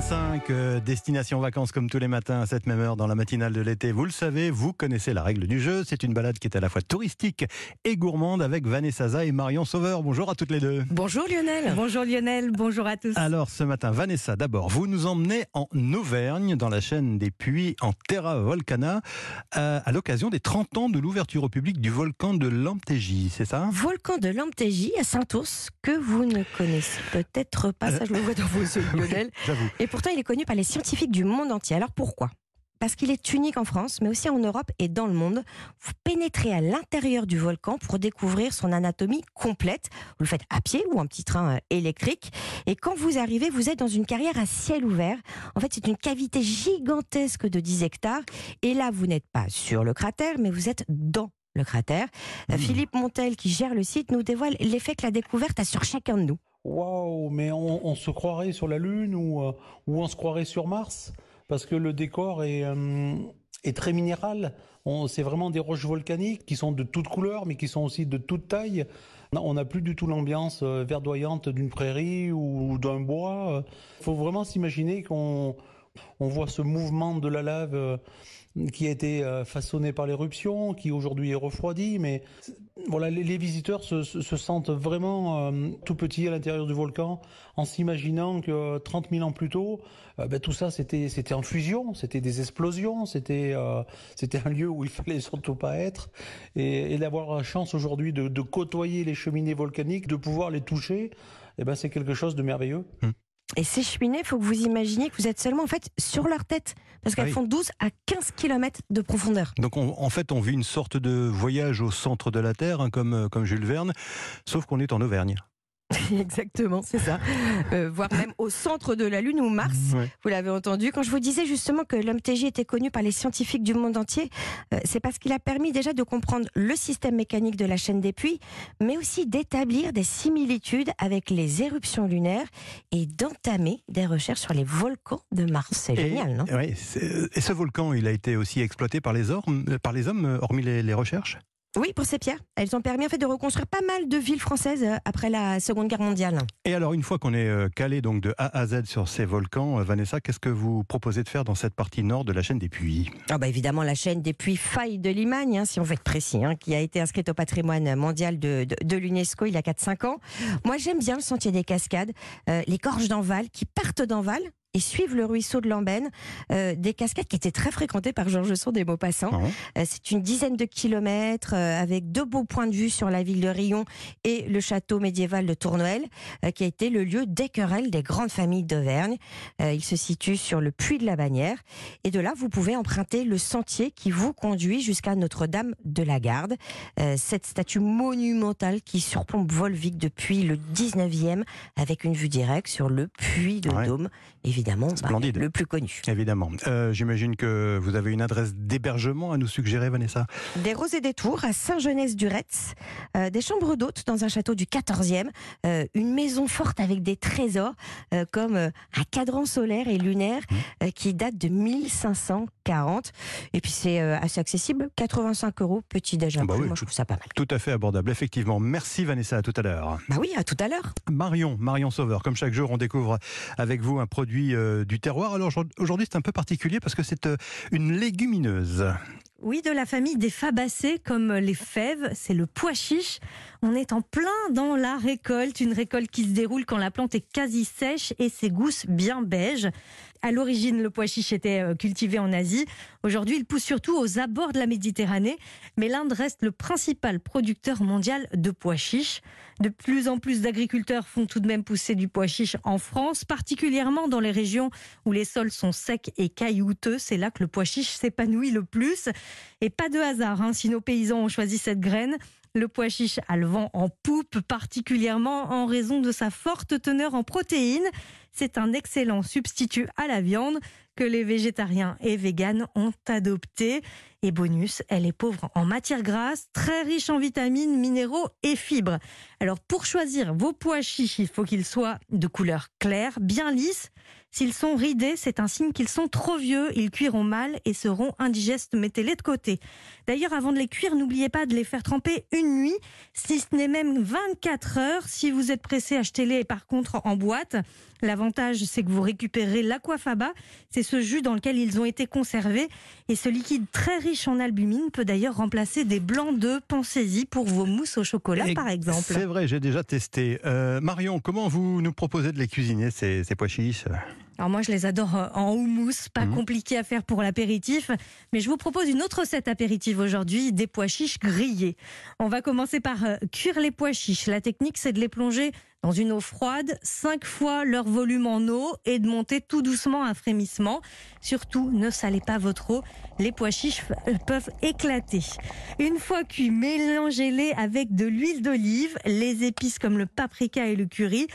7h45, euh, destination vacances comme tous les matins à cette même heure dans la matinale de l'été. Vous le savez, vous connaissez la règle du jeu. C'est une balade qui est à la fois touristique et gourmande avec Vanessa Zaza et Marion Sauveur. Bonjour à toutes les deux. Bonjour Lionel. Bonjour Lionel, bonjour à tous. Alors ce matin, Vanessa, d'abord, vous nous emmenez en Auvergne, dans la chaîne des puits en Terra Volcana, euh, à l'occasion des 30 ans de l'ouverture au public du volcan de Lamptégie, c'est ça? Volcan de Lamptégie à Saint-Ours, que vous ne connaissez peut-être pas, ça je le vois dans vos yeux Lionel. J'avoue. Et pourtant il est connu par les scientifiques du monde entier. Alors pourquoi? Parce qu'il est unique en France, mais aussi en Europe et dans le monde. Vous pénétrez à l'intérieur du volcan pour découvrir son anatomie complète. Vous le faites à pied ou en petit train euh, électrique. Et quand vous arrivez, vous êtes dans une carrière à ciel ouvert. En fait, c'est une cavité gigantesque de 10 hectares. Et là, vous n'êtes pas sur le cratère, mais vous êtes dans le cratère. Euh, Philippe Montel, qui gère le site, nous dévoile l'effet que la découverte a sur chacun de nous. Waouh, mais on, se croirait sur la Lune ou, euh, ou on se croirait sur Mars? Parce que le décor est, euh, est très minéral. C'est vraiment des roches volcaniques qui sont de toutes couleurs, mais qui sont aussi de toute taille. Non, On n'a plus du tout l'ambiance euh, verdoyante d'une prairie ou d'un bois. Il faut vraiment s'imaginer qu'on on voit ce mouvement de la lave euh, qui a été euh, façonné par l'éruption, qui aujourd'hui est refroidi, mais voilà, les, visiteurs se, se- se sentent vraiment euh, tout petits à l'intérieur du volcan, en s'imaginant que 30 000 ans plus tôt, ben, tout ça c'était c'était en fusion, c'était des explosions, c'était c'était un lieu où il fallait surtout pas être, et, d'avoir la chance aujourd'hui de, côtoyer les cheminées volcaniques, de pouvoir les toucher, eh ben c'est quelque chose de merveilleux. Et ces cheminées, il faut que vous imaginiez que vous êtes seulement en fait sur leur tête, parce qu'elles Ah oui. font 12 à 15 km de profondeur. Donc on- en fait, on vit une sorte de voyage au centre de la Terre, hein, comme, euh, comme Jules Verne, sauf qu'on est en Auvergne. Exactement, c'est ça. Euh, voire même au centre de la Lune ou Mars. Ouais. Vous l'avez entendu. Quand je vous disais justement que l'homme TJ était connu par les scientifiques du monde entier, euh, c'est parce qu'il a permis déjà de comprendre le système mécanique de la chaîne des puits, mais aussi d'établir des similitudes avec les éruptions lunaires et d'entamer des recherches sur les volcans de Mars. C'est Et- génial, non? ouais, c'est- et ce volcan, il a été aussi exploité par les, ormes, euh, par les hommes, euh, hormis les, les recherches? Oui, pour ces pierres. Elles ont permis en fait de reconstruire pas mal de villes françaises euh, après la Seconde Guerre mondiale. Et alors, une fois qu'on est euh, calé donc de A à Z sur ces volcans, euh, Vanessa, qu'est-ce que vous proposez de faire dans cette partie nord de la chaîne des puits? Ah bah évidemment la chaîne des puits Failles de Limagne, hein, si on veut être précis, hein, qui a été inscrite au patrimoine mondial de, de- de l'UNESCO il y a 4-5 ans. Moi j'aime bien le sentier des cascades, euh, les gorges d'Enval qui partent d'Enval et suivent le ruisseau de Lambaine, euh, des cascades qui étaient très fréquentées par Georges Sand des Maupassants. Ah Euh, C'est une dizaine de kilomètres euh, avec deux beaux points de vue sur la ville de Rion et le château médiéval de Tournoël, euh, qui a été le lieu des querelles des grandes familles d'Auvergne. Il se situe sur le puits de la Bannière. Et de là, vous pouvez emprunter le sentier qui vous conduit jusqu'à Notre-Dame de la Garde. Cette statue monumentale qui surplombe Volvic depuis le 19e avec une vue directe sur le puits de Ouais. Dôme, évidemment bah, Splendide. le plus connu. Évidemment. Euh, J'imagine que vous avez une adresse d'hébergement à nous suggérer, Vanessa Des roses et des tours à Saint-Genès-du-Retz, euh, des chambres d'hôtes dans un château du 14e, euh, une maison forte avec des trésors euh, comme euh, un cadran solaire et lunaire euh, qui date de 1540. Et puis c'est euh, assez accessible, 85 euros, petit déj Bah oui, Moi je tout- trouve ça pas mal. Tout à fait abordable, effectivement. Merci Vanessa, à tout à l'heure. Bah oui, à tout à l'heure. Marion, Marion Sauveur, comme chaque jour, on découvre avec vous un produit euh, du terroir. Alors aujourd'hui, c'est un peu particulier parce que c'est euh, une légumineuse. Oui, de la famille des fabacées comme les fèves, c'est le pois chiche. On est en plein dans la récolte, une récolte qui se déroule quand la plante est quasi sèche et ses gousses bien beiges. À l'origine, le pois chiche était euh, cultivé en Asie. Aujourd'hui, il pousse surtout aux abords de la Méditerranée, mais l'Inde reste le principal producteur mondial de pois chiche. De plus en plus d'agriculteurs font tout de même pousser du pois chiche en France, particulièrement dans les régions où les sols sont secs et caillouteux. C'est là que le pois chiche s'épanouit le plus. Et pas de hasard hein, si nos paysans ont choisi cette graine. Le pois chiche a le vent en poupe, particulièrement en raison de sa forte teneur en protéines. C'est un excellent substitut à la viande que les végétariens et véganes ont adopté. Et bonus, elle est pauvre en matières grasses, très riche en vitamines, minéraux et fibres. Alors pour choisir vos pois chiches, il faut qu'ils soient de couleur claire, bien lisses. S'ils sont ridés, c'est un signe qu'ils sont trop vieux, ils cuiront mal et seront indigestes. Mettez-les de côté. D'ailleurs, avant de les cuire, n'oubliez pas de les faire tremper une nuit, si ce n'est même 24 heures. Si vous êtes pressé, achetez-les par contre en boîte. L'avantage c'est que vous récupérez l'aquafaba. C'est ce jus dans lequel ils ont été conservés. Et ce liquide très riche en albumine peut d'ailleurs remplacer des blancs d'œufs. Pensez-y pour vos mousses au chocolat, Et par exemple. C'est vrai, j'ai déjà testé. Euh, Marion, comment vous nous proposez de les cuisiner, ces, ces pois chiches? Alors moi, je les adore euh, en houmous, pas Mhm. compliqué à faire pour l'apéritif. Mais je vous propose une autre recette apéritive aujourd'hui, des pois chiches grillés. On va commencer par euh, cuire les pois chiches. La technique, c'est de les plonger dans une eau froide, cinq fois leur volume en eau et de monter tout doucement un frémissement. Surtout, ne salez pas votre eau. Les pois chiches euh, peuvent éclater. Une fois cuits, mélangez-les avec de l'huile d'olive, les épices comme le paprika et le curry.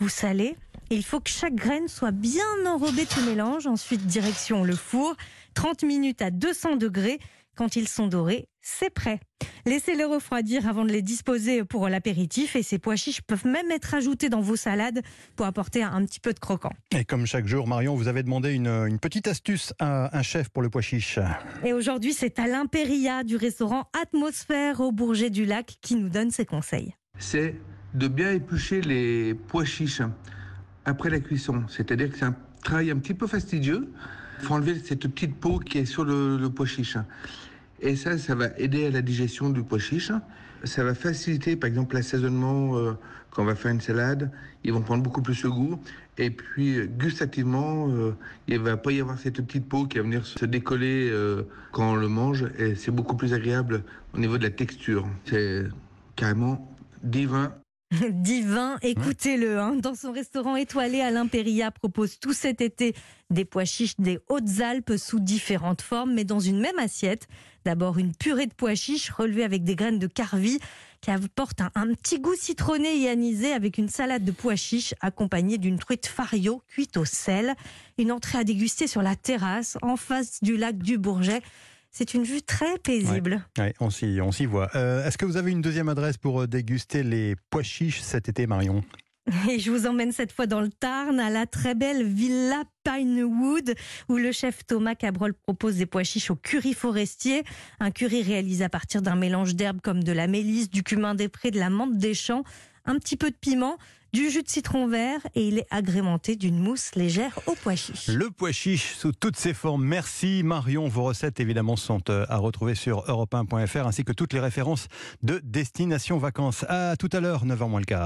Vous salez. Et il faut que chaque graine soit bien enrobée de ce mélange. Ensuite, direction le four. 30 minutes à 200 degrés. Quand ils sont dorés, c'est prêt. Laissez-les refroidir avant de les disposer pour l'apéritif. Et ces pois chiches peuvent même être ajoutés dans vos salades pour apporter un petit peu de croquant. Et comme chaque jour, Marion, vous avez demandé une, une petite astuce à un chef pour le pois chiche. Et aujourd'hui, c'est à l'Imperia du restaurant Atmosphère au Bourget du Lac qui nous donne ses conseils. c'est de bien éplucher les pois chiches après la cuisson. C'est-à-dire que c'est un travail un petit peu fastidieux. Il faut enlever cette petite peau qui est sur le, le pois chiche. Et ça, ça va aider à la digestion du pois chiche. Ça va faciliter, par exemple, l'assaisonnement euh, quand on va faire une salade. Ils vont prendre beaucoup plus de goût. Et puis, gustativement, euh, il va pas y avoir cette petite peau qui va venir se décoller euh, quand on le mange. Et c'est beaucoup plus agréable au niveau de la texture. C'est carrément divin. Divin, écoutez-le. hein. Dans son restaurant étoilé, Alain Perria propose tout cet été des pois chiches des Hautes-Alpes sous différentes formes, mais dans une même assiette. D'abord une purée de pois chiches relevée avec des graines de carvi qui apporte un, un petit goût citronné et anisé avec une salade de pois chiches accompagnée d'une truite fario cuite au sel. Une entrée à déguster sur la terrasse en face du lac du Bourget. C'est une vue très paisible. Ouais, on s'y on s'y voit. Euh, Est-ce que vous avez une deuxième adresse pour euh, déguster les pois chiches cet été, Marion? Et je vous emmène cette fois dans le Tarn, à la très belle Villa Pinewood, où le chef Thomas Cabrol propose des pois chiches au curry forestier. Un curry réalisé à partir d'un mélange d'herbes comme de la mélisse, du cumin des prés, de la menthe des champs, un petit peu de piment, du jus de citron vert, et il est agrémenté d'une mousse légère aux pois chiches. Le pois chiche sous toutes ses formes. Merci Marion. Vos recettes évidemment sont euh, à retrouver sur europe1.fr ainsi que toutes les références de Destination Vacances. À tout à l'heure, 9h moins le quart.